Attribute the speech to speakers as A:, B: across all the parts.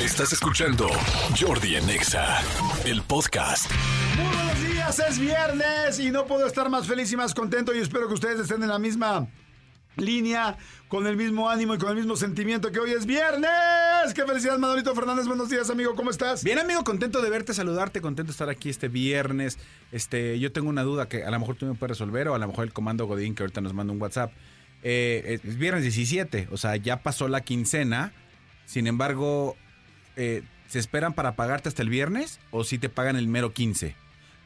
A: Estás escuchando Jordi en Exa, el podcast.
B: Muy buenos días, es viernes y no puedo estar más feliz y más contento y espero que ustedes estén en la misma línea, con el mismo ánimo y con el mismo sentimiento que hoy es viernes. ¡Qué felicidad, Manolito Fernández! Buenos días, amigo, ¿cómo estás?
C: Bien, amigo, contento de verte, saludarte, contento de estar aquí este viernes. Este, yo tengo una duda que a lo mejor tú me puedes resolver o a lo mejor el comando Godín que ahorita nos manda un WhatsApp. Eh, es viernes 17, o sea, ya pasó la quincena. Sin embargo, eh, ¿se esperan para pagarte hasta el viernes o si te pagan el mero 15?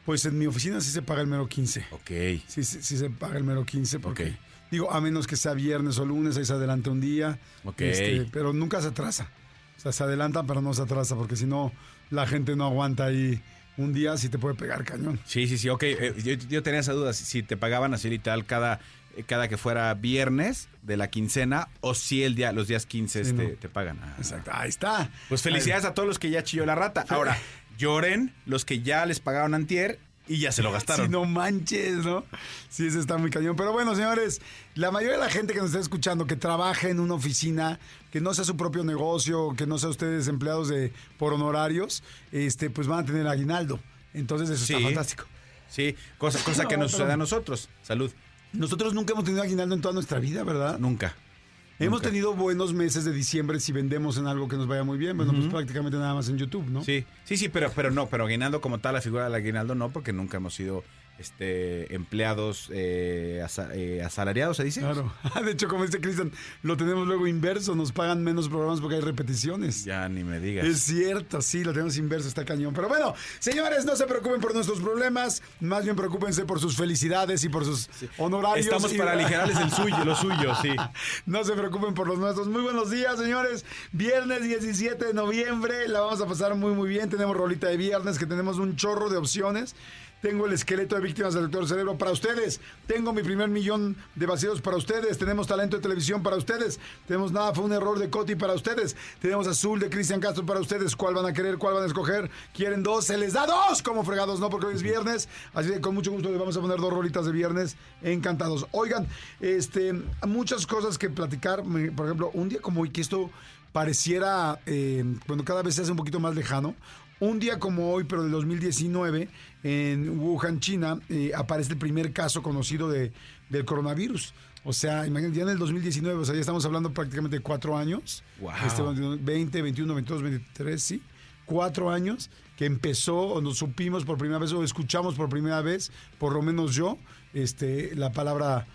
B: Pues en mi oficina sí se paga el mero 15.
C: Ok.
B: Sí, sí, sí se paga el mero 15 porque... Digo, a menos que sea viernes o lunes, ahí se adelanta un día.
C: Ok.
B: Este, pero nunca se atrasa. O sea, se adelanta, pero no se atrasa, porque si no, la gente no aguanta ahí un día, si te puede pegar cañón.
C: Sí, sí, sí, ok. Eh, yo, yo tenía esa duda, si, si te pagaban así literal cada, eh, cada que fuera viernes de la quincena o si el día, los días 15
B: Sí,
C: este,
B: no.
C: te pagan. Ah.
B: Exacto, ahí está.
C: Pues felicidades a todos los que ya chilló la rata. Ahora, lloren los que ya les pagaron antier y ya se lo gastaron.
B: Si no manches, ¿no? Sí, eso está muy cañón. Pero bueno, señores, la mayoría de la gente que nos está escuchando, que trabaja en una oficina, que no sea su propio negocio, que no sea ustedes empleados de por honorarios, este, pues van a tener aguinaldo. Entonces eso
C: Sí.
B: está fantástico.
C: Sí, cosa, cosa que
B: No,
C: nos sucede a nosotros. Salud.
B: Nosotros nunca hemos tenido aguinaldo en toda nuestra vida, ¿verdad?
C: Nunca.
B: Hemos
C: nunca.
B: tenido buenos meses de diciembre si vendemos en algo que nos vaya muy bien. Bueno, pues prácticamente nada más en YouTube, ¿no?
C: Sí, sí, sí, pero, pero no, pero aguinaldo como tal, la figura del aguinaldo no, porque nunca hemos sido este, empleados eh, asa- eh, asalariados, ¿se dice?
B: Claro. De hecho, como dice Cristian, lo tenemos luego inverso. Nos pagan menos programas porque hay repeticiones.
C: Ya ni me digas.
B: Es cierto, sí, lo tenemos inverso, está cañón. Pero bueno, señores, no se preocupen por nuestros problemas, más bien preocúpense por sus felicidades y por sus honorarios.
C: Estamos
B: y-
C: para aligerarles el suyo, lo suyo, sí.
B: No se preocupen por los nuestros. Muy buenos días, señores. Viernes 17 de noviembre, la vamos a pasar muy, muy bien. Tenemos rolita de viernes, que tenemos un chorro de opciones. Tengo el esqueleto de víctimas del doctor cerebro para ustedes. Tengo mi primer millón de vacíos para ustedes. Tenemos talento de televisión para ustedes. Tenemos nada, fue un error de Coti para ustedes. Tenemos azul de Cristian Castro para ustedes. ¿Cuál van a querer? ¿Cuál van a escoger? ¿Quieren dos? Se les da dos como fregados, no, porque hoy es viernes. Así que con mucho gusto les vamos a poner dos rolitas de viernes. Encantados. Oigan, este, muchas cosas que platicar. Por ejemplo, un día como hoy, que esto pareciera, eh, bueno, cada vez se hace un poquito más lejano. Un día como hoy, pero del 2019, en Wuhan, China, eh, aparece el primer caso conocido de, del coronavirus. O sea, imagínate, ya en el 2019, o sea, ya estamos hablando prácticamente de cuatro años.
C: Wow.
B: Este, 20, 21, 22, 23, sí. Cuatro años que empezó, o nos supimos por primera vez, o escuchamos por primera vez, por lo menos yo, este, la palabra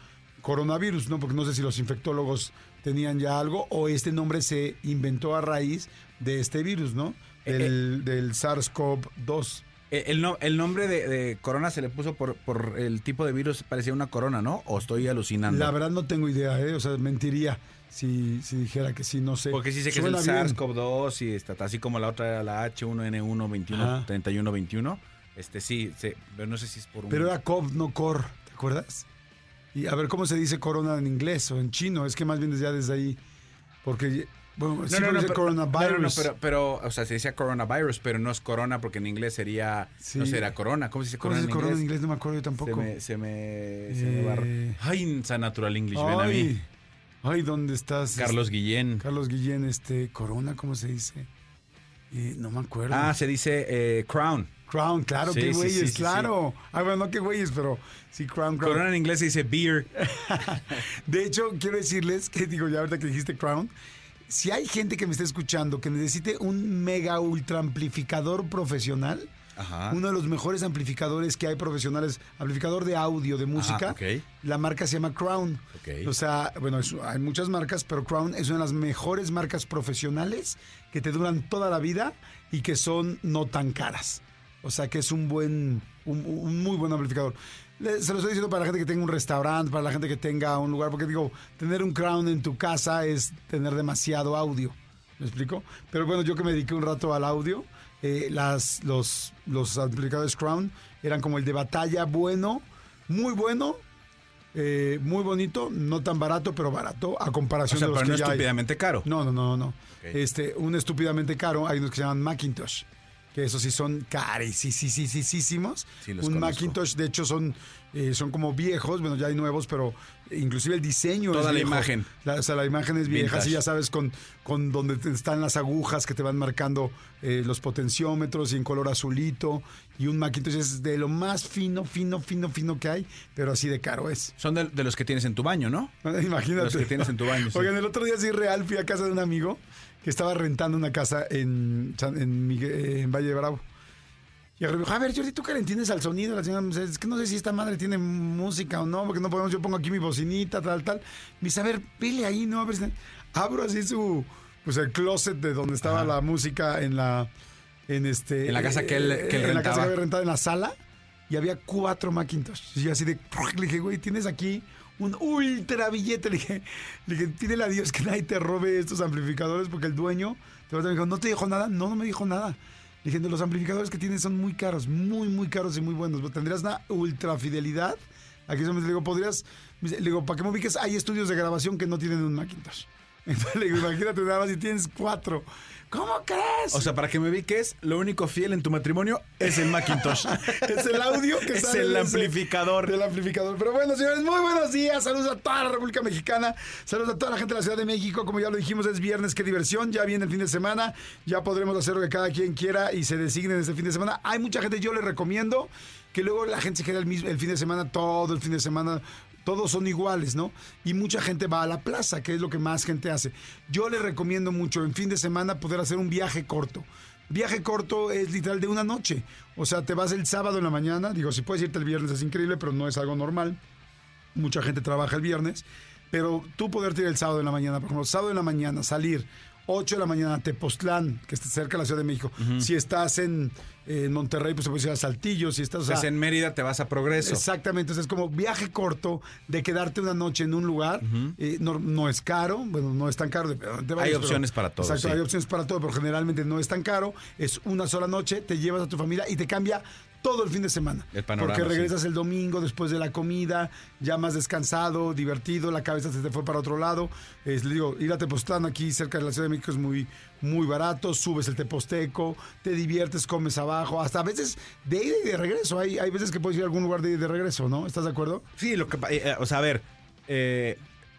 B: coronavirus, ¿no? Porque no sé si los infectólogos tenían ya algo, o este nombre se inventó a raíz de este virus, ¿no? Del, del SARS-CoV-2.
C: Eh, El, no- el nombre de, de corona se le puso por, por el tipo de virus, parecía una corona, ¿no? ¿O estoy alucinando?
B: La verdad no tengo idea, ¿eh? O sea, mentiría si, si dijera que sí, no sé.
C: Porque sí sé que
B: Suena
C: es el
B: bien.
C: SARS-CoV-2 y está así como la otra era la H1N1 21
B: Ajá.
C: 31 21. Este sí, sí, pero no sé si es por un
B: Pero era COV, no COR, ¿te acuerdas? Y a ver, ¿cómo se dice corona en inglés o en chino? Es que más bien desde ya desde ahí, porque, bueno, sí
C: pero,
B: coronavirus.
C: no, no, no, pero, pero, o sea, se decía coronavirus, pero no es corona porque en inglés sería,
B: Sí.
C: no será corona. ¿Cómo se dice
B: ¿Cómo
C: corona,
B: se dice
C: en,
B: corona en
C: inglés?
B: inglés? No me acuerdo yo tampoco.
C: Se me, se me, se
B: Eh.
C: Ay, esa natural English, ven a mí.
B: Ay, ay, ¿dónde estás?
C: Carlos Guillén.
B: Carlos Guillén, este, corona, ¿cómo se dice? Eh, no me acuerdo.
C: Ah, se dice eh, crown.
B: Crown, claro,
C: Sí,
B: qué güeyes,
C: sí, sí,
B: claro. Ah, bueno, no qué güeyes, pero sí, Crown, Crown.
C: Corona en inglés se dice beer.
B: De hecho, quiero decirles que, digo, ya ahorita que dijiste Crown, si hay gente que me está escuchando que necesite un mega ultra amplificador profesional,
C: Ajá.
B: uno de los mejores amplificadores que hay profesionales, amplificador de audio, de música,
C: ok.
B: la marca se llama Crown. O sea, bueno, es- hay muchas marcas, pero Crown es una de las mejores marcas profesionales que te duran toda la vida y que son no tan caras. O sea, que es un buen, un, un muy buen amplificador. Se lo estoy diciendo para la gente que tenga un restaurante, para la gente que tenga un lugar, porque digo, tener un Crown en tu casa es tener demasiado audio. ¿Me explico? Pero bueno, yo que me dediqué un rato al audio, eh, las, los, los amplificadores Crown eran como el de batalla bueno, muy bueno, eh, muy bonito, no tan barato, pero barato a
C: O
B: comparación
C: sea,
B: de los
C: pero
B: que
C: no
B: ya hay.
C: estúpidamente caro.
B: No, no, no, no. Este, un estúpidamente caro, hay unos que se llaman Macintosh, que esos sí son carísimos.
C: Sí, los
B: Un
C: conozco.
B: Macintosh, de hecho, son, eh, son como viejos, bueno, ya hay nuevos, pero inclusive el diseño
C: Toda
B: es
C: la
B: viejo.
C: imagen.
B: La- o sea, la imagen es vieja, así ya sabes, con, con donde están las agujas que te van marcando eh, los potenciómetros y en color azulito. Y un Macintosh es de lo más fino, fino, fino, fino que hay, pero así de caro es.
C: Son de, de los que tienes en tu baño, ¿no?
B: Imagínate.
C: Los que tienes en tu baño, sí.
B: Oigan, el otro día sí real fui a casa de un amigo que estaba rentando una casa en, en, eh, en Valle de Bravo. Y me dijo, a ver, Jordi, ¿tú qué le entiendes al sonido? La señora me dice, es que no sé si esta madre tiene música o no, porque no podemos, yo pongo aquí mi bocinita, tal, tal. Me dice, a ver, vele ahí, ¿no? A ver. Abro así su, pues el closet de donde estaba
C: Ajá.
B: la música en la, en este...
C: En la casa que él-
B: eh,
C: que él
B: En la casa
C: rentaba.
B: que había rentado en la sala y había cuatro Macintosh. Y yo así de, le dije, güey, tienes aquí un ultra billete. Le dije, le dije, pídele a Dios que nadie te robe estos amplificadores porque el dueño te va me dijo, ¿no te dijo nada? No, no me dijo nada. Le dije, los amplificadores que tienes son muy caros, muy, muy caros y muy buenos. Tendrías una ultra fidelidad. Aquí solamente le digo, podrías, le digo, para que me ubiques, hay estudios de grabación que no tienen un Macintosh. Entonces le digo, imagínate nada más si tienes cuatro. ¿Cómo crees?
C: O sea, para que me ubiques, lo único fiel en tu matrimonio es el Macintosh.
B: es el audio que
C: Es
B: sale
C: el
B: de ese-
C: amplificador.
B: Del amplificador. Pero bueno, señores, muy buenos días. Saludos a toda la República Mexicana. Saludos a toda la gente de la Ciudad de México. Como ya lo dijimos, es viernes, qué diversión. Ya viene el fin de semana. Ya podremos hacer lo que cada quien quiera y se designe en este fin de semana. Hay mucha gente, yo les recomiendo que luego la gente se quede el, mismo, el fin de semana, todo el fin de semana. Todos son iguales, ¿no? Y mucha gente va a la plaza, que es lo que más gente hace. Yo les recomiendo mucho en fin de semana poder hacer un viaje corto. Viaje corto es literal de una noche. O sea, te vas el sábado en la mañana. Digo, si puedes irte el viernes es increíble, pero no es algo normal. Mucha gente trabaja el viernes. Pero tú poderte ir el sábado en la mañana, por ejemplo, sábado en la mañana, salir 8 de la mañana Tepoztlán, que está cerca de la Ciudad de México. Si estás en, en Monterrey, pues te puedes ir a Saltillo. Si estás, o sea,
C: en Mérida, te vas a Progreso.
B: Exactamente, entonces es como viaje corto de quedarte una noche en un lugar. eh, no, no es caro, bueno, no es tan caro. de
C: Hay
B: pero-
C: opciones para todo,
B: Exacto,
C: sí.
B: hay opciones para todo, pero generalmente no es tan caro. Es una sola noche, te llevas a tu familia y te cambia todo el fin de semana.
C: El panorama,
B: Porque
C: sí.
B: regresas el domingo después de la comida, ya más descansado, divertido, la cabeza se te fue para otro lado. Es, le digo, ir a Tepoztlán aquí cerca de la Ciudad de México es muy, muy barato, subes el Teposteco, te diviertes, comes abajo, hasta a veces de ida y de regreso. Hay, hay veces que puedes ir a algún lugar de ida y de regreso, ¿no? ¿Estás de acuerdo?
C: Sí, lo que, eh, eh, o sea, a ver, eh,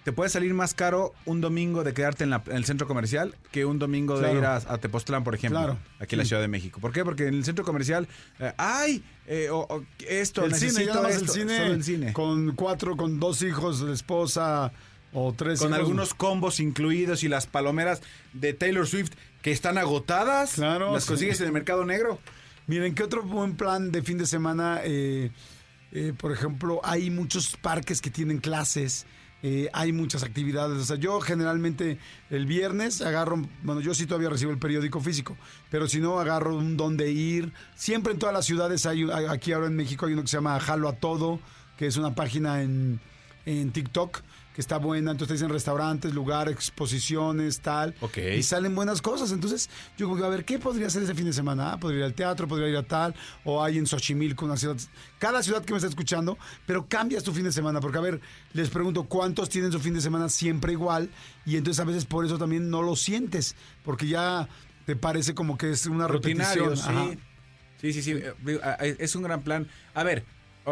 C: te puede salir más caro un domingo de quedarte en, la- en el centro comercial que un domingo
B: Claro.
C: de ir a, a Tepoztlán, por ejemplo,
B: Claro,
C: aquí en la
B: sí.
C: Ciudad de México. ¿Por qué? Porque en el centro comercial, eh, ay, eh, o- o esto,
B: el cine, el
C: esto",
B: cine,
C: solo el cine. Con,
B: con cuatro, con dos hijos, la esposa o tres hijos.
C: algunos combos incluidos y las palomeras de Taylor Swift que están agotadas,
B: Claro,
C: las
B: sí.
C: consigues en el mercado negro.
B: Miren, ¿qué otro buen plan de fin de semana? Eh, eh, por ejemplo, hay muchos parques que tienen clases. Eh, hay muchas actividades. O sea, yo generalmente el viernes agarro, bueno, yo sí todavía recibo el periódico físico, pero si no, agarro un dónde ir. Siempre en todas las ciudades hay- aquí ahora en México hay uno que se llama Jalo a Todo, que es una página en, en TikTok que está buena. Entonces dicen restaurantes, lugares, exposiciones, tal.
C: Ok.
B: Y salen buenas cosas. Entonces, yo digo, a ver, ¿qué podría hacer ese fin de semana? Ah, podría ir al teatro, podría ir a tal, o hay en Xochimilco, una ciudad. Cada ciudad que me está escuchando, pero cambias tu fin de semana. Porque, a ver, les pregunto, ¿cuántos tienen su fin de semana siempre igual? Y entonces a veces por eso también no lo sientes, porque ya te parece como que es una
C: Rutinario,
B: repetición.
C: Sí. Sí, sí, sí. eh, Es un gran plan. A ver,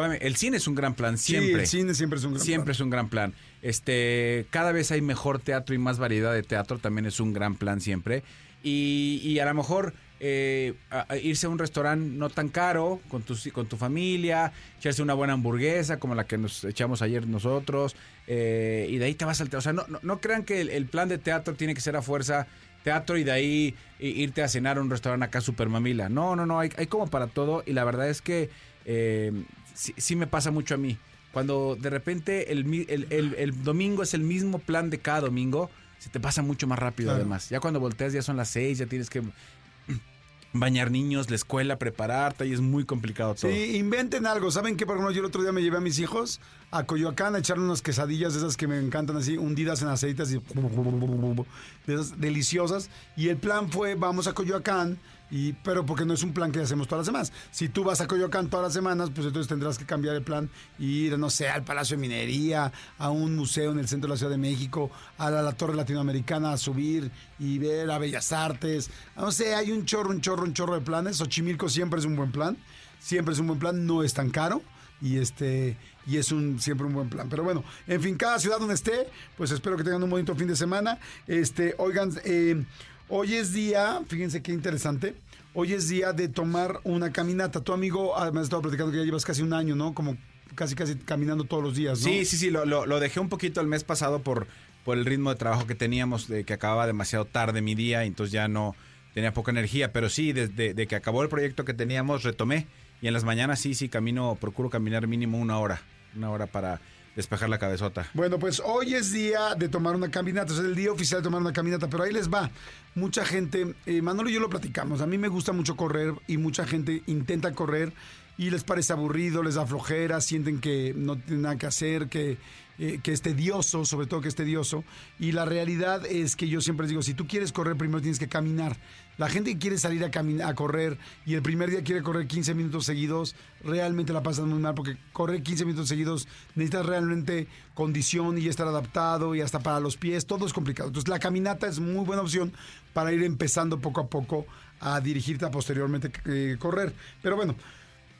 C: el cine es un gran plan siempre.
B: Sí, el cine siempre es un gran
C: Siempre es un gran plan. Este, cada vez hay mejor teatro y más variedad de teatro, también es un gran plan siempre. Y, y a lo mejor eh, a- a irse a un restaurante no tan caro con tu, con tu familia, echarse una buena hamburguesa como la que nos echamos ayer nosotros, eh, y de ahí te vas al teatro. O sea, no, no, no crean que el, el plan de teatro tiene que ser a fuerza teatro y de ahí irte a cenar a un restaurante acá super mamila. No, no, no, hay, hay como para todo y la verdad es que eh, sí, sí me pasa mucho a mí. Cuando de repente el, el- el- el domingo es el mismo plan de cada domingo, se te pasa mucho más rápido
B: Claro.
C: además. Ya cuando volteas ya son las seis, ya tienes que bañar niños, la escuela, prepararte y es muy complicado todo.
B: Sí, inventen algo. ¿Saben qué? Por ejemplo, yo el otro día me llevé a mis hijos a Coyoacán a echarle unas quesadillas de esas que me encantan así, hundidas en aceites y de esas deliciosas. Y el plan fue, vamos a Coyoacán, Y, pero porque no es un plan que hacemos todas las semanas. Si tú vas a Coyoacán todas las semanas, pues entonces tendrás que cambiar el plan e ir, no sé, al Palacio de Minería, a un museo en el centro de la Ciudad de México, a la, Torre Latinoamericana a subir y ver a Bellas Artes. No sé, hay un chorro, un chorro, un chorro de planes. Xochimilco siempre es un buen plan. Siempre es un buen plan, no es tan caro y este y es un siempre un buen plan. Pero bueno, en fin, cada ciudad donde esté, pues espero que tengan un bonito fin de semana. Este, oigan, eh, hoy es día, fíjense qué interesante. Hoy es día de tomar una caminata. Tu amigo, además estaba platicando que ya llevas casi un año, ¿no? Como casi casi caminando todos los días, ¿no?
C: Sí, sí, sí, lo, lo, dejé un poquito el mes pasado por, por el ritmo de trabajo que teníamos, de que acababa demasiado tarde mi día, entonces ya no tenía poca energía. Pero sí, desde de que acabó el proyecto que teníamos, retomé. Y en las mañanas sí, sí, camino, procuro caminar mínimo una hora, una hora para despejar la cabezota.
B: Bueno, pues hoy es día de tomar una caminata, es el día oficial de tomar una caminata, pero ahí les va. Mucha gente, eh, Manolo y yo lo platicamos, a mí me gusta mucho correr y mucha gente intenta correr y les parece aburrido, les da flojera, sienten que no tienen nada que hacer, que, eh, que es tedioso, sobre todo que es tedioso. Y la realidad es que yo siempre les digo, si tú quieres correr, primero tienes que caminar. La gente que quiere salir a, caminar, a correr y el primer día quiere correr 15 minutos seguidos, realmente la pasan muy mal porque correr 15 minutos seguidos necesitas realmente condición y estar adaptado y hasta para los pies, todo es complicado. Entonces la caminata es muy buena opción para ir empezando poco a poco a dirigirte a posteriormente eh, correr. Pero bueno,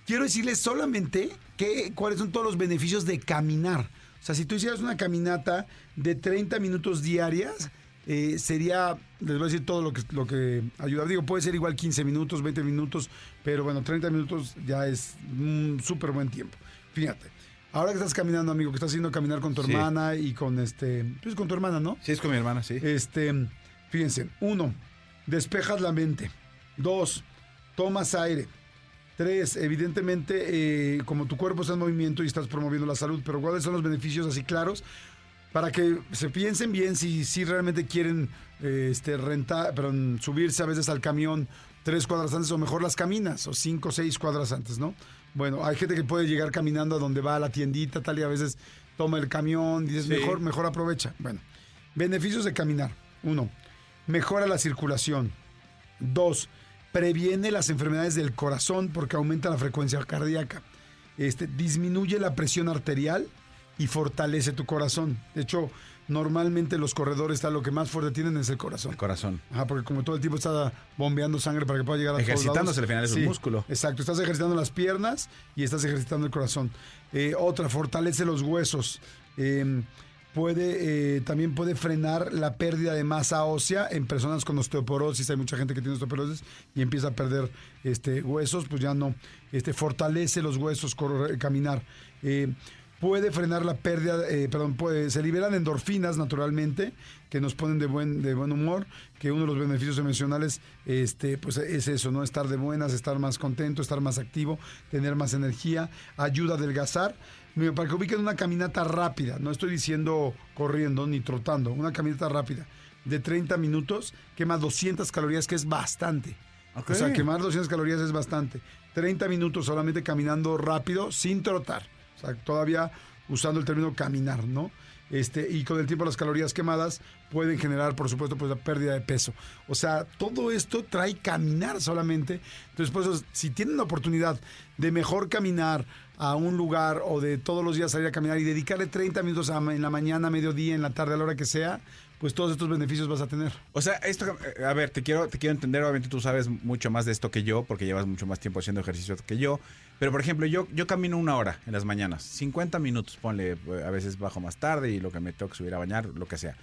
B: quiero decirles solamente que, cuáles son todos los beneficios de caminar. O sea, si tú hicieras una caminata de 30 minutos diarias, eh, sería, les voy a decir todo lo que, lo que ayuda. Digo, puede ser igual 15 minutos, 20 minutos, pero bueno, 30 minutos ya es un súper buen tiempo. Fíjate. Ahora que estás caminando, amigo, que estás haciendo caminar con tu
C: Sí.
B: hermana y con este. Tú es con tu hermana, ¿no?
C: Sí, es con mi hermana, sí.
B: Este, fíjense, uno, despejas la mente. Dos, tomas aire. Tres, evidentemente, eh, como tu cuerpo está en movimiento y estás promoviendo la salud, pero ¿cuáles son los beneficios así claros? Para que se piensen bien si, si realmente quieren eh, este, rentar, perdón, subirse a veces al camión tres cuadras antes o mejor las caminas o cinco o seis cuadras antes, ¿no? Bueno, hay gente que puede llegar caminando a donde va a la tiendita tal y a veces toma el camión, dices
C: Sí.
B: mejor, mejor aprovecha. Bueno, beneficios de caminar. Uno, mejora la circulación. Dos, previene las enfermedades del corazón porque aumenta la frecuencia cardíaca. Este, disminuye la presión arterial y fortalece tu corazón. De hecho, normalmente los corredores está lo que más fuerte tienen es el corazón.
C: El corazón.
B: Ajá, porque como todo el tiempo está bombeando sangre para que pueda llegar a
C: Ejercitándose, al final es un músculo.
B: Exacto, estás ejercitando las piernas y estás ejercitando el corazón. Eh, otra, fortalece los huesos. Eh, puede, eh, también puede frenar la pérdida de masa ósea en personas con osteoporosis. Hay mucha gente que tiene osteoporosis y empieza a perder este, huesos, pues ya no. Este, fortalece los huesos, correr- caminar. Eh, puede frenar la pérdida, eh, perdón, puede, se liberan endorfinas naturalmente que nos ponen de buen, de buen humor, que uno de los beneficios emocionales este, pues es eso, ¿no? Estar de buenas, estar más contento, estar más activo, tener más energía, ayuda a adelgazar. Para que ubiquen una caminata rápida, no estoy diciendo corriendo ni trotando, una caminata rápida de 30 minutos quema 200 calorías, que es bastante. O sea, quemar 200 calorías es bastante. 30 minutos solamente caminando rápido, sin trotar. O sea, todavía usando el término caminar, ¿no? Este, y con el tiempo las calorías quemadas pueden generar, por supuesto, pues la pérdida de peso. O sea, todo esto trae caminar solamente. Entonces, por eso, si tienen la oportunidad de mejor caminar a un lugar o de todos los días salir a caminar y dedicarle 30 minutos en la mañana, mediodía, en la tarde, a la hora que sea, pues todos estos beneficios vas a tener.
C: O sea, esto, eh, a ver, te quiero, te quiero entender, obviamente tú sabes mucho más de esto que yo, porque llevas mucho más tiempo haciendo ejercicio que yo. Pero, por ejemplo, yo, yo camino una hora en las mañanas, 50 minutos, ponle, eh, a veces bajo más tarde y lo que me tengo que subir a bañar, lo que sea.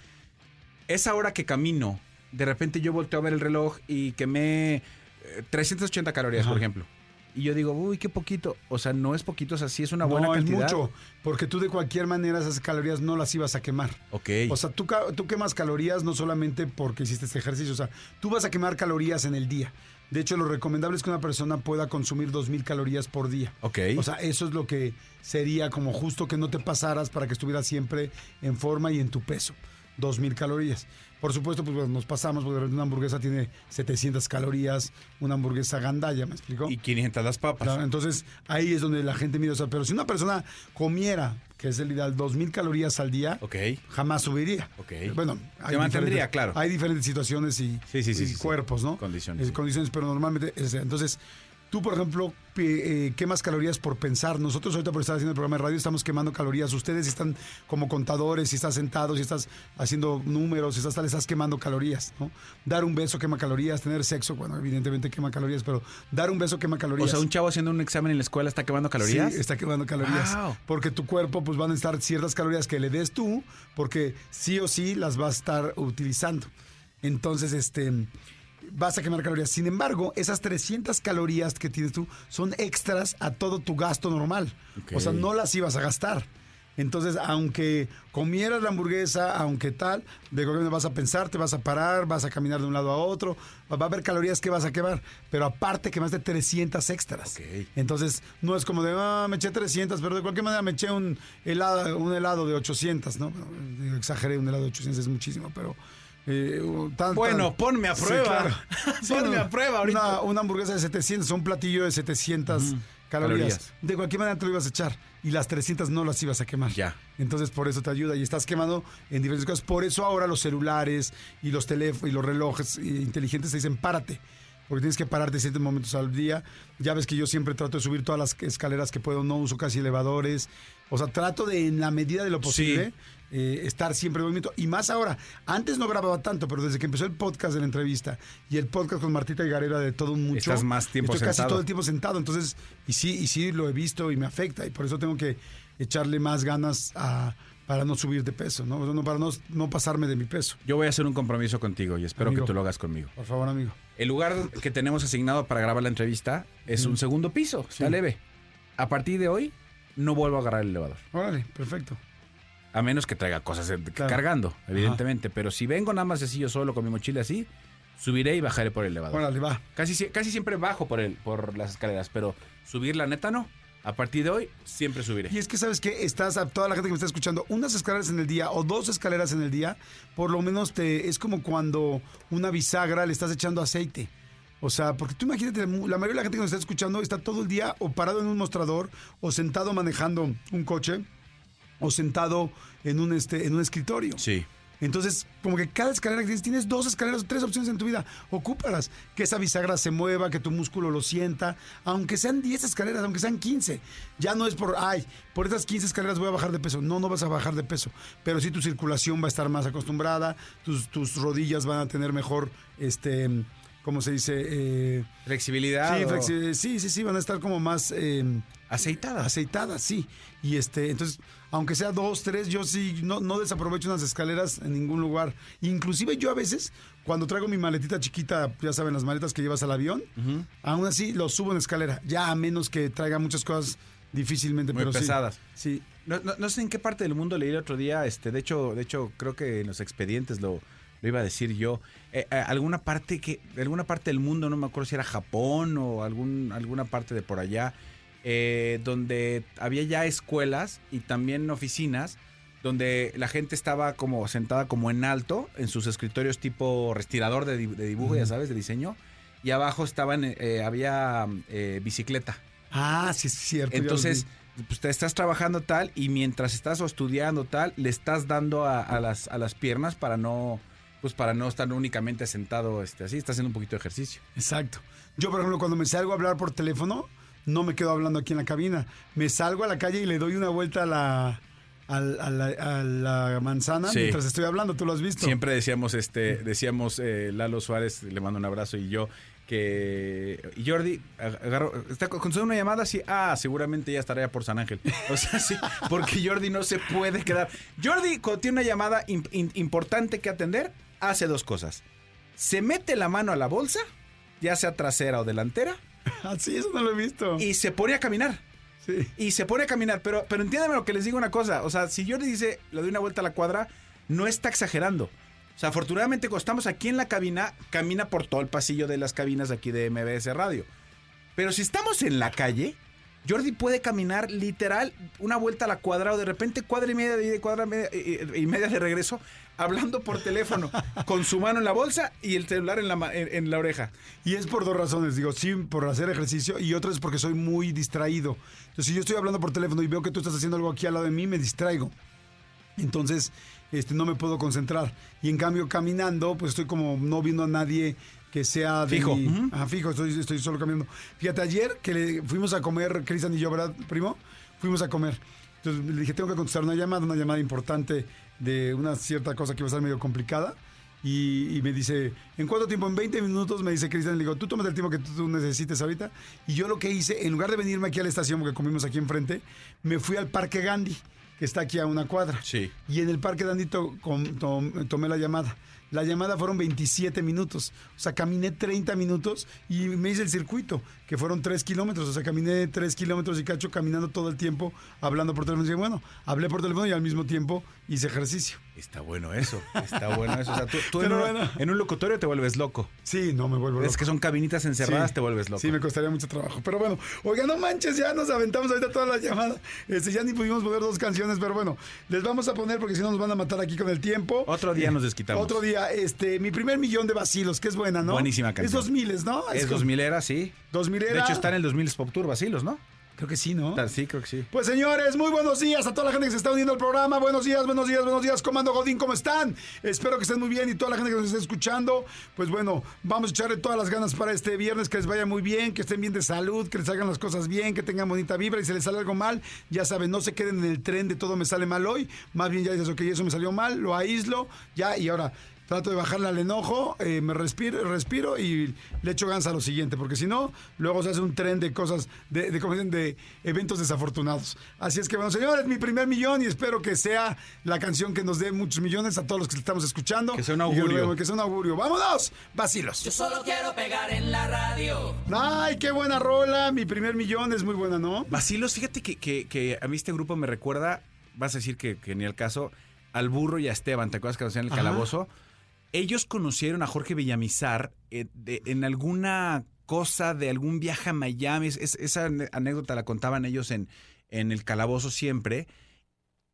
C: Esa hora que camino, de repente yo volteo a ver el reloj y quemé eh, 380 calorías,
B: Ajá.
C: por ejemplo. Y yo digo, uy, qué poquito. O sea, no es poquito, o sea, sí es una buena
B: no,
C: cantidad.
B: es mucho, porque tú de cualquier manera esas calorías no las ibas a quemar.
C: Ok.
B: O sea, tú, tú quemas calorías no solamente porque hiciste este ejercicio, o sea, tú vas a quemar calorías en el día. De hecho, lo recomendable es que una persona pueda consumir 2.000 calorías por día.
C: ok.
B: O sea, eso es lo que sería como justo que no te pasaras para que estuvieras siempre en forma y en tu peso. 2000 calorías. Por supuesto, pues nos pasamos, porque una hamburguesa tiene 700 calorías, una hamburguesa gandalla, ¿me explico?
C: Y 500 las papas.
B: Claro, entonces ahí es donde la gente mira, o sea, pero si una persona comiera, que es el ideal, 2000 calorías al día,
C: Ok.
B: jamás subiría.
C: Ok.
B: Bueno,
C: Se mantendría,
B: diferentes-
C: claro.
B: Hay diferentes situaciones y,
C: Sí, sí, sí,
B: y
C: sí, sí.
B: cuerpos, ¿no?
C: Condiciones,
B: Eh, condiciones, pero normalmente, es- entonces, tú, por ejemplo, eh, quemas calorías por pensar. Nosotros ahorita por estar haciendo el programa de radio estamos quemando calorías. Ustedes están como contadores, si estás sentado, si estás haciendo números, si estás tal, estás quemando calorías, ¿no? Dar un beso quema calorías, tener sexo, bueno, evidentemente quema calorías, pero dar un beso quema calorías.
C: O sea, un chavo haciendo un examen en la escuela está quemando calorías.
B: Sí, está quemando calorías.
C: Wow.
B: Porque tu cuerpo, pues van a estar ciertas calorías que le des tú, porque sí o sí las vas a estar utilizando. Entonces, este, vas a quemar calorías. Sin embargo, esas 300 calorías que tienes tú son extras a todo tu gasto normal. O sea, no las ibas a gastar. Entonces, aunque comieras la hamburguesa, aunque tal, de golpe vas a pensar, te vas a parar, vas a caminar de un lado a otro, va a haber calorías que vas a quemar, pero aparte quemaste 300 extras. Entonces, no es como de, ah, me eché 300, pero de cualquier manera me eché un helado, un helado de 800, ¿no? Exageré, un helado de 800 es muchísimo, pero... eh, tan-
C: Bueno,
B: tan-
C: ponme a
B: Sí,
C: prueba.
B: Sí,
C: Ponme a prueba ahorita.
B: Una, una hamburguesa de 700, un platillo de 700 calorías.
C: Calorías.
B: De cualquier manera te lo ibas a echar y las 300 no las ibas a quemar.
C: Ya.
B: Entonces por eso te ayuda y estás quemando en diferentes cosas. Por eso ahora los celulares y los teléfonos y los relojes eh, inteligentes te dicen párate. Porque tienes que pararte ciertos momentos al día. Ya ves que yo siempre trato de subir todas las escaleras que puedo, no uso casi elevadores. O sea, trato de, en la medida de lo posible, eh, estar siempre en movimiento. Y más ahora, antes no grababa tanto, pero desde que empezó el podcast de la entrevista y el podcast con Martita y Garera de todo mucho.
C: Estás más tiempo
B: estoy casi todo el tiempo sentado. Entonces, y sí, y sí lo he visto y me afecta. Y por eso tengo que echarle más ganas a, para no subir de peso, ¿no? O sea, no- para no, no pasarme de mi peso.
C: Yo voy a hacer un compromiso contigo y espero
B: Amigo.
C: que tú lo hagas conmigo.
B: Por favor, amigo.
C: El lugar que tenemos asignado para grabar la entrevista es un segundo piso, está leve. A partir de hoy, no vuelvo a agarrar el elevador.
B: Órale, perfecto.
C: A menos que traiga cosas eh,
B: Claro.
C: cargando, evidentemente. Pero si vengo nada más así yo solo con mi mochila así, subiré y bajaré por el elevador.
B: Órale, va.
C: Casi, casi siempre bajo por, el, por las escaleras, pero subir la neta no. A partir de hoy, siempre subiré.
B: Y es que sabes que estás a toda la gente que me está escuchando, unas escaleras en el día o dos escaleras en el día, por lo menos te es como cuando una bisagra le estás echando aceite. O sea, porque tú imagínate, la mayoría de la gente que nos está escuchando está todo el día o parado en un mostrador o sentado manejando un coche o sentado en un este en un escritorio.
C: Sí.
B: Entonces, como que cada escalera que tienes, tienes dos escaleras o tres opciones en tu vida. Ocúpalas. Que esa bisagra se mueva, que tu músculo lo sienta. Aunque sean 10 escaleras, aunque sean 15. Ya no es por, ay, por esas 15 escaleras voy a bajar de peso. No, no vas a bajar de peso. Pero sí tu circulación va a estar más acostumbrada. Tus, tus rodillas van a tener mejor, este, ¿cómo se dice? Eh,
C: Flexibilidad.
B: sí, flexi- sí, sí, sí, van a estar como más... eh,
C: Aceitadas.
B: aceitadas, sí. Y este, entonces, aunque sea dos, tres, yo sí no, no desaprovecho unas escaleras en ningún lugar. Inclusive yo a veces, cuando traigo mi maletita chiquita, ya saben, las maletas que llevas al avión, aún así lo subo en escalera. Ya a menos que traiga muchas cosas difícilmente,
C: Muy
B: pero sí.
C: pesadas.
B: Sí.
C: No, no- no sé en qué parte del mundo leí el otro día, este, de hecho, de hecho, creo que en los expedientes lo, lo iba a decir yo. Eh, eh, alguna parte que, alguna parte del mundo, no me acuerdo si era Japón o algún, alguna parte de por allá, eh, donde había ya escuelas y también oficinas donde la gente estaba como sentada como en alto en sus escritorios tipo respirador de, di- de dibujo, ya sabes, de diseño, y abajo estaban, eh, había bicicleta.
B: Ah, sí, es cierto.
C: Entonces, pues te estás trabajando tal y mientras estás o estudiando tal, le estás dando a, a las, a las piernas para no, pues para no estar únicamente sentado este, así, estás haciendo un poquito de ejercicio.
B: Exacto. Yo, por ejemplo, cuando me salgo a hablar por teléfono, no me quedo hablando aquí en la cabina. Me salgo a la calle y le doy una vuelta a la, a la, a la manzana
C: Sí.
B: mientras estoy hablando. ¿Tú lo has visto?
C: Siempre decíamos, este, decíamos eh, Lalo Suárez, le mando un abrazo y yo que y Jordi agarró, está contestando una llamada así, ah, seguramente ya estará ya por San Ángel. O sea, sí, porque Jordi no se puede quedar. Jordi cuando tiene una llamada im- im- importante que atender, hace dos cosas. Se mete la mano a la bolsa, ya sea trasera o delantera,
B: Ah, sí, eso no lo he visto.
C: y se pone a caminar.
B: Sí.
C: Y se pone a caminar, pero, pero entiéndeme lo que les digo una cosa. O sea, si Jordi dice, le doy una vuelta a la cuadra, no está exagerando. O sea, afortunadamente cuando estamos aquí en la cabina, camina por todo el pasillo de las cabinas aquí de MBS Radio. Pero si estamos en la calle, Jordi puede caminar literal una vuelta a la cuadra o de repente cuadra y media de y cuadra media- y, y media de regreso hablando por teléfono, con su mano en la bolsa y el celular en la, en, en la oreja.
B: Y es por dos razones, digo, sí, por hacer ejercicio y otra es porque soy muy distraído. Entonces, si yo estoy hablando por teléfono y veo que tú estás haciendo algo aquí al lado de mí, me distraigo. Entonces, este, no me puedo concentrar. Y en cambio, caminando, pues estoy como no viendo a nadie que sea de
C: Fijo.
B: mi-. Ajá, fijo, estoy, estoy solo caminando. Fíjate, ayer que le fuimos a comer, Cristian y yo, ¿verdad, primo? Fuimos a comer. Entonces le dije, tengo que contestar una llamada, una llamada importante de una cierta cosa que va a estar medio complicada. Y, y me dice, ¿en cuánto tiempo? En 20 minutos me dice Cristian, le digo, tú tomas el tiempo que tú, tú necesites ahorita. Y yo lo que hice, en lugar de venirme aquí a la estación, porque comimos aquí enfrente, me fui al Parque Gandhi, que está aquí a una cuadra.
C: Sí.
B: Y en el Parque Gandhi to- com- tom- tomé la llamada. La llamada fueron 27 minutos. O sea, caminé 30 minutos y me hice el circuito, que fueron 3 kilómetros. O sea, caminé 3 kilómetros y cacho caminando todo el tiempo, hablando por teléfono. Y dije, bueno, hablé por teléfono y al mismo tiempo hice ejercicio.
C: Está bueno eso, está bueno eso. O sea, tú, tú en,
B: Pero
C: un,
B: bueno.
C: en un locutorio te vuelves loco.
B: Sí, no me vuelvo loco.
C: Es que son cabinitas encerradas,
B: Sí.
C: te vuelves loco.
B: Sí, me costaría mucho trabajo. Pero bueno, oiga, no manches, ya nos aventamos ahorita todas las llamadas. Este, ya ni pudimos mover dos canciones, pero bueno, les vamos a poner porque si no nos van a matar aquí con el tiempo.
C: Otro día nos desquitamos.
B: Otro día, este, mi primer millón de vacilos, que es buena, ¿no?
C: Buenísima canción.
B: Es dos miles, ¿no?
C: Es 2000 era, sí.
B: 2000
C: De
B: era.
C: hecho, está en el 2000 Pop Tour Vacilos, ¿no?
B: Creo que sí, ¿no?
C: Sí, creo que sí.
B: Pues señores, muy buenos días a toda la gente que se está uniendo al programa. Buenos días, buenos días, buenos días. Comando Godín, ¿cómo están? Espero que estén muy bien y toda la gente que nos esté escuchando. Pues bueno, vamos a echarle todas las ganas para este viernes, que les vaya muy bien, que estén bien de salud, que les hagan las cosas bien, que tengan bonita vibra y si les sale algo mal, ya saben, no se queden en el tren de todo me sale mal hoy. Más bien ya dices, ok, eso me salió mal, lo aíslo, ya y ahora trato de bajarle al enojo, eh, me respiro, respiro y le echo ganas a lo siguiente, porque si no, luego se hace un tren de cosas, de, de, como dicen, de eventos desafortunados. Así es que, bueno, señores, mi primer millón y espero que sea la canción que nos dé muchos millones a todos los que estamos escuchando.
C: Que sea un augurio.
B: que sea un augurio. ¡Vámonos! Vacilos.
D: Yo solo quiero pegar en la radio.
B: Ay, qué buena rola. Mi primer millón es muy buena, ¿no?
C: Vacilos, fíjate que, que- que a mí este grupo me recuerda, vas a decir que, que ni al caso, al burro y a Esteban, ¿te acuerdas que hacían el
B: Ajá.
C: calabozo? Ellos conocieron a Jorge Villamizar eh, de- en alguna cosa de algún viaje a Miami. Es- es- esa anécdota la contaban ellos en, en el calabozo siempre.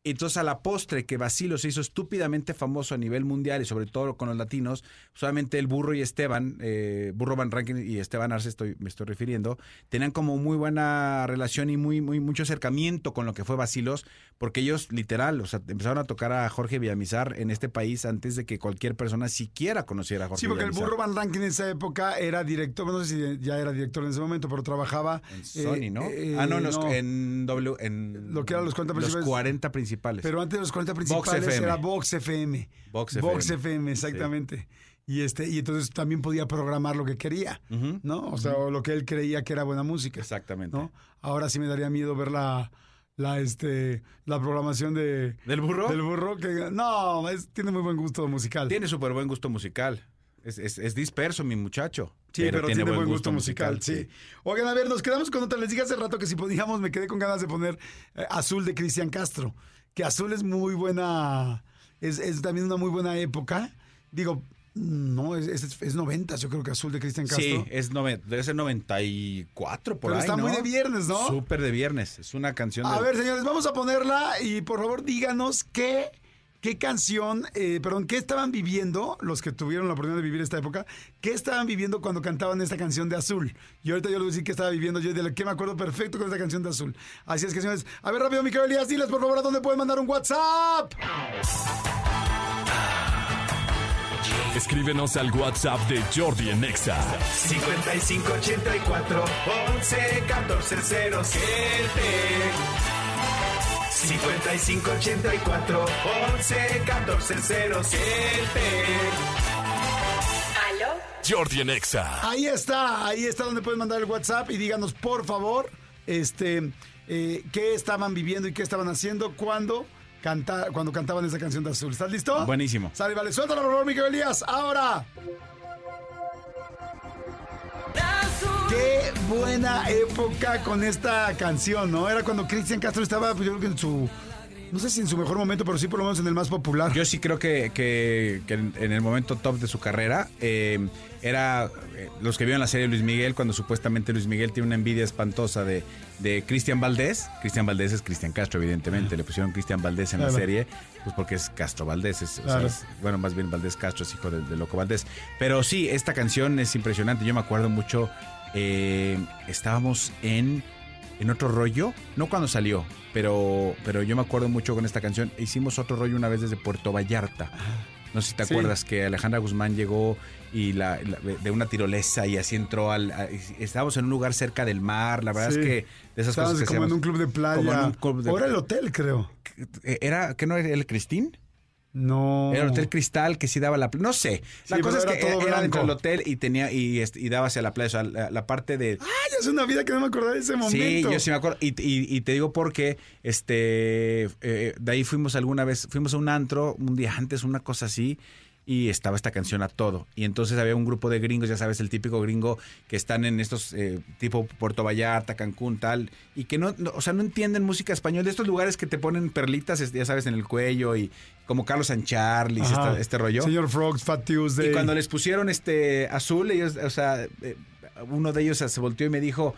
C: Entonces, a la postre que Basilo se hizo estúpidamente famoso a nivel mundial y sobre todo con los latinos, solamente el Burro y Esteban, eh, Burro Van Rankin y Esteban Arce, estoy, me estoy refiriendo, tenían como muy buena relación y muy, muy mucho acercamiento con lo que fue Basilos, porque ellos literal, o sea, empezaron a tocar a Jorge Villamizar en este país antes de que cualquier persona siquiera conociera a Jorge
B: Sí, porque el
C: Villamizar.
B: burro Van Rankin en esa época era director, no sé si ya era director en ese momento, pero trabajaba
C: En Sony,
B: eh,
C: ¿no?
B: eh,
C: ah, no, en, los-
B: no.
C: en W, en
B: Lo que eran los 40 principales.
C: 40 principales.
B: Pero antes de los 40 principales
C: FM.
B: era Vox FM.
C: Vox
B: Vox
C: FM.
B: FM, exactamente. Y este, y entonces también podía programar lo que quería. ¿no? O sea, lo que él creía que era buena música.
C: Exactamente.
B: ¿no? Ahora sí me daría miedo ver la, la, este, la programación de,
C: ¿Del burro?
B: del burro. Que, no, es- tiene muy buen gusto musical.
C: Tiene súper buen gusto musical. Es, es- es disperso, mi muchacho.
B: Sí, pero, tiene, buen gusto, musical, sí. Oigan, a ver, nos quedamos con otra. Les dije hace rato que si podíamos, me quedé con ganas de poner eh, Azul de Cristian Castro. Que Azul es muy buena, es, es también una muy buena época. Digo, no, es, es, es 90, yo creo que Azul de Cristian Castro.
C: Sí, es noven- debe ser 94 por
B: Pero
C: ahí,
B: está
C: ¿no?
B: muy de viernes, ¿no?
C: Súper de viernes. Es una canción
B: A
C: de...
B: ver, señores, vamos a ponerla y por favor díganos qué, qué canción, eh, perdón, qué estaban viviendo los que tuvieron la oportunidad de vivir esta época, qué estaban viviendo cuando cantaban esta canción de Azul. Y ahorita yo les voy a decir qué estaba viviendo yo, de la que me acuerdo perfecto con esta canción de Azul. Así es que, señores, a ver rápido, mi querido Elías, diles por favor a dónde pueden mandar un WhatsApp.
A: Escríbenos al WhatsApp de Jordi en Exa.
E: 5584 11 14 07 5584 11 14 07
F: ¿Aló?
A: Jordi en Exa.
B: Ahí está, ahí está donde pueden mandar el WhatsApp y díganos por favor, este, eh, qué estaban viviendo y qué estaban haciendo cuando, canta, cuando cantaban esa canción de Azul. ¿Estás listo?
C: Buenísimo.
B: Sale, vale, suéltalo por favor, Miguel Elías. Ahora. Qué buena época con esta canción, ¿no? Era cuando Cristian Castro estaba, pues, yo creo que en su no sé si en su mejor momento, pero sí por lo menos en el más popular.
C: Yo sí creo que, que- que en, el momento top de su carrera eh, era eh, los que vieron la serie Luis Miguel, cuando supuestamente Luis Miguel tiene una envidia espantosa de, de Cristian Valdés. Cristian Valdés es Cristian Castro, evidentemente. Le pusieron Cristian Valdés en
B: Claro.
C: la serie, pues porque es Castro Valdés. es- o sea,
B: Claro.
C: es- bueno, más bien Valdés Castro es hijo de, de Loco Valdés. Pero sí, esta canción es impresionante. Yo me acuerdo mucho, eh, estábamos en, en otro rollo, no cuando salió, pero, pero yo me acuerdo mucho con esta canción. Hicimos otro rollo una vez desde Puerto Vallarta. No sé si te
B: Sí.
C: acuerdas que Alejandra Guzmán llegó y la, la- de una tirolesa y así entró al... a- estábamos en un lugar cerca del mar, la verdad
B: Sí.
C: es que de esas cosas que
B: como en un club de playa.
C: como en un club de-
B: Ahora el hotel, creo.
C: ¿Era, ¿Qué no era el Cristín?
B: No.
C: Era el Hotel Cristal que sí daba la... pl- No sé. La
B: Sí,
C: cosa es que
B: era todo
C: era dentro del hotel y tenía y, y daba hacia la playa, o sea, la, la parte de...
B: Ay, es una vida que no me acordaba de ese momento.
C: Sí, yo sí me acuerdo. Y, y- y te digo porque este, eh, de ahí fuimos alguna vez, fuimos a un antro un día antes, una cosa así, y estaba esta canción a todo. Y entonces había un grupo de gringos, ya sabes, el típico gringo que están en estos eh, tipo Puerto Vallarta, Cancún, tal, y que no, no- o sea, no entienden música español, de estos lugares que te ponen perlitas, ya sabes, en el cuello y como Carlos Sancharlis,
B: Ajá.
C: este, este rollo.
B: Señor Frogs, Fat Tuesday.
C: Y cuando les pusieron este azul, ellos, o sea, eh, uno de ellos se volteó y me dijo,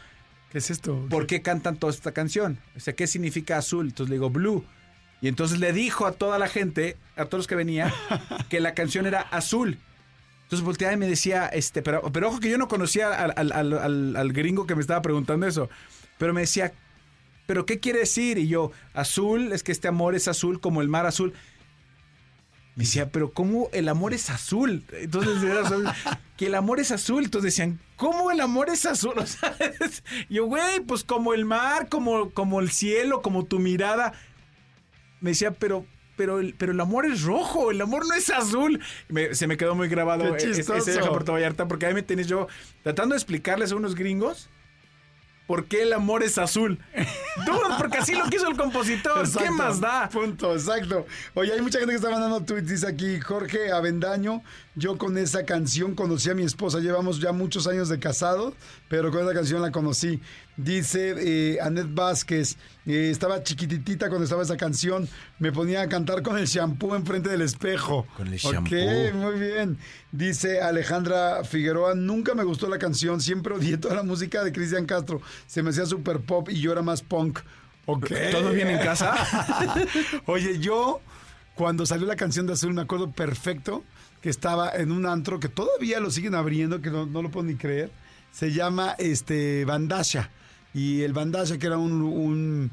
B: ¿Qué es esto?
C: ¿por qué cantan toda esta canción? O sea, ¿qué significa azul? Entonces le digo, blue. Y entonces le dijo a toda la gente, a todos los que venían, que la canción era azul. Entonces volteaba y me decía, este, pero, pero ojo que yo no conocía al, al- al- al- al gringo que me estaba preguntando eso. Pero me decía, ¿pero qué quiere decir? Y yo, azul, es que este amor es azul como el mar azul. Me decía, pero ¿cómo el amor es azul? Entonces era azul, que el amor es azul. Entonces decían, ¿cómo el amor es azul? O sea, es- yo, güey, pues como el mar, como, como el cielo, como tu mirada. Me decía, pero, pero, el, pero el amor es rojo, el amor no es azul. Me- se me quedó muy grabado
B: Qué
C: ese- ese viaje a Puerto Vallarta, porque ahí me tenés yo tratando de explicarles a unos gringos por qué el amor es azul. Dude, porque así lo quiso el compositor. ¿Qué más da?
B: Punto, exacto. Oye, hay mucha gente que está mandando tweets. Dice aquí Jorge Avendaño. Yo con esa canción conocí a mi esposa. Llevamos ya muchos años de casado, pero con esa canción la conocí. Dice eh, Anet Vázquez. eh, estaba chiquititita cuando estaba esa canción. Me ponía a cantar con el shampoo enfrente del espejo.
C: Con el
B: Ok,
C: shampoo.
B: muy bien. Dice Alejandra Figueroa. Nunca me gustó la canción. Siempre odié toda la música de Cristian Castro. Se me hacía super pop y yo era más punk. Ok.
C: ¿Todo bien en casa?
B: Oye, yo cuando salió la canción de Azul me acuerdo perfecto que estaba en un antro que todavía lo siguen abriendo, que no, no lo puedo ni creer. Se llama este Bandasha. Y el Bandasha, que era un,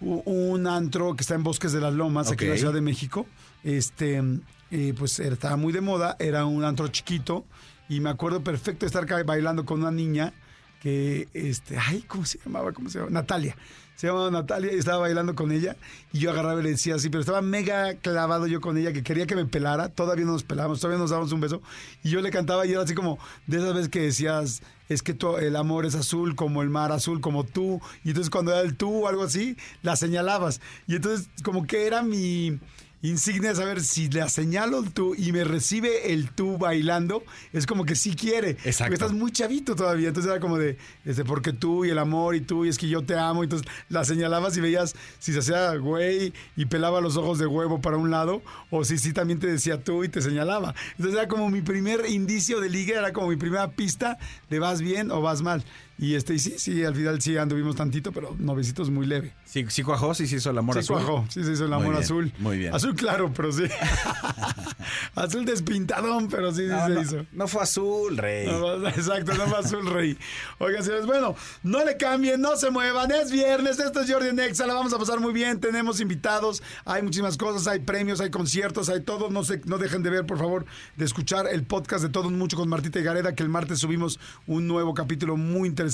B: un, antro que está en Bosques de las Lomas, aquí en la. Ciudad de México. Este, eh, pues estaba muy de moda, era un antro chiquito. Y me acuerdo perfecto de estar bailando con una niña que, este, ay, ¿cómo se llamaba? ¿Cómo se llamaba? Natalia. Se llamaba Natalia y estaba bailando con ella. Y yo agarraba y le decía así, pero estaba mega clavado yo con ella, que quería que me pelara. Todavía no nos pelamos, todavía nos dábamos un beso. Y yo le cantaba y era así como de esas veces que decías, es que el amor es azul como el mar azul, como tú. Y entonces cuando era el tú o algo así, la señalabas. Y entonces como que era mi insignia de saber si la señalo tú y me recibe el tú bailando, es como que sí quiere.
C: Exacto.
B: Porque estás muy chavito todavía. Entonces era como de, este, porque tú y el amor y tú y es que yo te amo. Entonces la señalabas y veías si se hacía güey y pelaba los ojos de huevo para un lado o si sí también te decía tú y te señalaba. Entonces era como mi primer indicio de liga, era como mi primera pista de vas bien o vas mal. Y este, y sí, sí, al final sí anduvimos tantito, pero novecitos muy leve.
C: Sí, sí cuajó, sí se hizo el amor
B: Sí,
C: azul.
B: cuajó. Sí, se hizo el
C: Muy
B: amor
C: bien,
B: azul.
C: muy bien.
B: Azul claro, pero sí. azul despintadón, pero sí, sí
C: No,
B: se
C: no,
B: hizo.
C: no fue azul, rey.
B: No, exacto, no más azul rey. Oigan, señores, bueno, no le cambien, no se muevan. Es viernes, esto es Jordi Nexa, la vamos a pasar muy bien. Tenemos invitados, hay muchísimas cosas, hay premios, hay conciertos, hay todo. No, se, no dejen de ver, por favor, de escuchar el podcast de Todo Mucho con Martita y Gareda, que el martes subimos un nuevo capítulo muy interesante.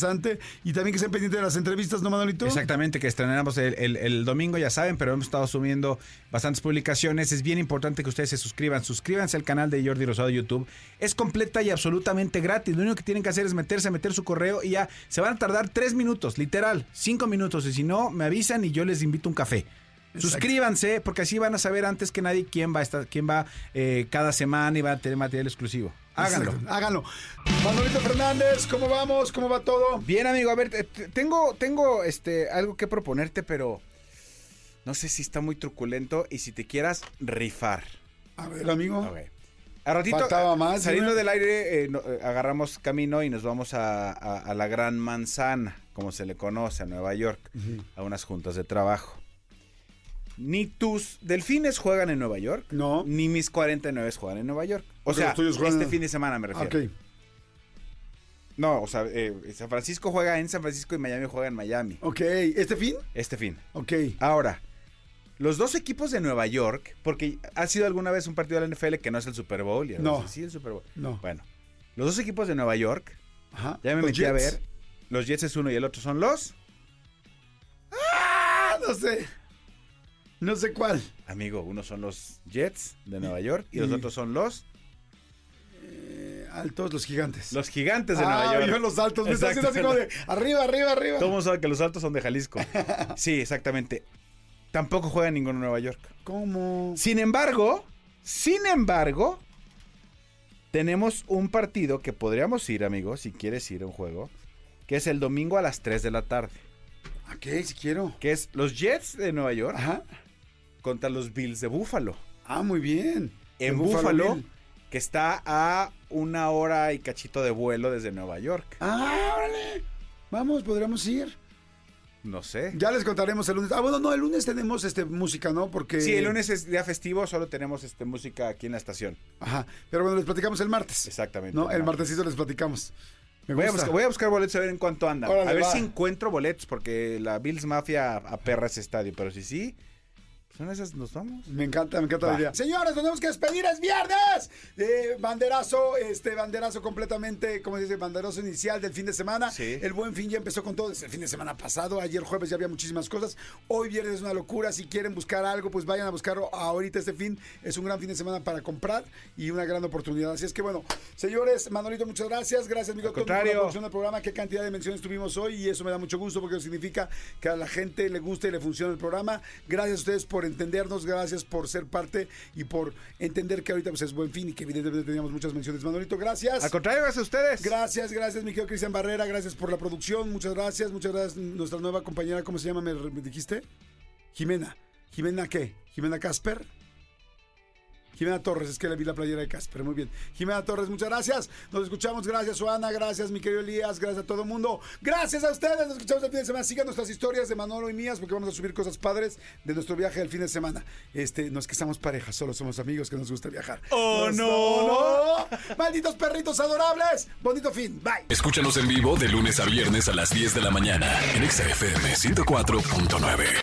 B: Y también que estén pendientes de las entrevistas, ¿no, Manolito?
C: Exactamente, que estrenamos el, el- domingo, ya saben, pero hemos estado subiendo bastantes publicaciones. Es bien importante que ustedes se suscriban. Suscríbanse al canal de Jordi Rosado YouTube. Es completa y absolutamente gratis. Lo único que tienen que hacer es meterse, meter su correo y ya se van a tardar tres minutos, literal, cinco minutos. Y si no, me avisan y yo les invito un café. Suscríbanse, porque así van a saber antes que nadie quién va a estar, quién va eh, cada semana y va a tener material exclusivo. Háganlo.
B: Exacto, háganlo. Manolito Fernández, ¿cómo vamos? ¿Cómo va todo?
C: Bien, amigo, a ver, te- te- tengo, tengo este, algo que proponerte, pero No sé si está muy truculento y si te quieras rifar.
B: A ver, amigo.
C: A ratito,
B: Faltaba más,
C: saliendo del aire, eh, no- eh, agarramos camino y nos vamos a, a- a la Gran Manzana, como se le conoce, a Nueva York, a unas juntas de trabajo. Ni tus delfines juegan en Nueva York,
B: No.
C: ni mis 49 juegan en Nueva York. O
B: Porque
C: sea,
B: juegan
C: este fin de semana me refiero.
B: Ok.
C: No, o sea, eh, San Francisco juega en San Francisco y Miami juega en Miami.
B: Ok. ¿Este fin?
C: Este fin.
B: Ok.
C: Ahora, los dos equipos de Nueva York, porque ha sido alguna vez un partido de la NFL que no es el Super Bowl. Y
B: No.
C: sí, el Super Bowl.
B: No.
C: Bueno, los dos equipos de Nueva York,
B: Ajá.
C: ya me
B: Los
C: metí a ver. Los Jets es uno y el otro son los.
B: Ah, no sé. No sé cuál.
C: Amigo, uno son los Jets de Nueva York y, los otros son los.
B: Eh, altos, los gigantes.
C: Los gigantes de
B: ah,
C: Nueva York.
B: yo los altos. Me está haciendo así como de arriba, arriba, arriba.
C: Todo mundo sabe que los altos son de Jalisco. Sí, exactamente. Tampoco juega ninguno en Nueva York.
B: ¿Cómo?
C: Sin embargo, sin embargo, tenemos un partido que podríamos ir, amigo, si quieres ir a un juego, que es el domingo a las 3 de la tarde,
B: Ok, si quiero.
C: que es los Jets de Nueva York
B: Ajá.
C: Contra los Bills de Buffalo.
B: Ah, muy bien.
C: En
B: El
C: Buffalo,
B: Bill.
C: que está a una hora y cachito de vuelo desde Nueva York.
B: Ah, órale. Vamos, podríamos ir.
C: No sé.
B: Ya les contaremos el lunes. Ah, bueno, no, el lunes tenemos este música, ¿no? Porque.
C: Sí, el lunes es día festivo, solo tenemos este música aquí en la estación.
B: Ajá. Pero bueno, les platicamos el martes.
C: Exactamente.
B: No, el
C: martes.
B: martesito les platicamos. Me
C: Voy a,
B: gusta.
C: buscar, voy a buscar boletos a ver en cuánto andan.
B: Órale,
C: a ver
B: va.
C: si encuentro boletos, porque la Bills Mafia aperra ese estadio. Pero si sí, en esas nos vamos.
B: Me encanta, me encanta la idea. Señores, tenemos que despedir, es viernes. Eh, banderazo, este banderazo completamente, como dice, banderazo inicial del fin de semana.
C: Sí.
B: El buen fin ya empezó con todo desde el fin de semana pasado. Ayer jueves ya había muchísimas cosas. Hoy viernes es una locura. Si quieren buscar algo, pues vayan a buscarlo ahorita este fin. Es un gran fin de semana para comprar y una gran oportunidad. Así es que bueno, señores, Manolito, muchas gracias. Gracias, amigo, por la
C: contrario.
B: producción del programa. Qué cantidad de menciones tuvimos hoy y eso me da mucho gusto porque significa que a la gente le gusta y le funciona el programa. Gracias a ustedes por entendernos, gracias por ser parte y por entender que ahorita pues, es buen fin y que evidentemente teníamos muchas menciones. Manolito, gracias.
C: Al contrario, gracias a ustedes.
B: Gracias, gracias, mi querido Cristian Barrera, gracias por la producción, muchas gracias, muchas gracias, nuestra nueva compañera, ¿cómo se llama? ¿Me, me dijiste? Jimena. ¿Jimena qué? ¿Jimena Casper? Jimena Torres, es que le vi la playera de Casper, muy bien. Jimena Torres, muchas gracias. Nos escuchamos, gracias, Joana, gracias, mi querido Elías, gracias a todo el mundo. Gracias a ustedes, nos escuchamos el fin de semana. Sigan nuestras historias de Manolo y mías, porque vamos a subir cosas padres de nuestro viaje del fin de semana. Este, no es que estamos parejas, solo somos amigos que nos gusta viajar.
C: ¡Oh,
B: Nos-
C: no!
B: ¡Oh, no! ¡Malditos perritos adorables! Bonito fin, bye.
A: Escúchanos en vivo de lunes a viernes a las 10 de la mañana en XFM 104.9.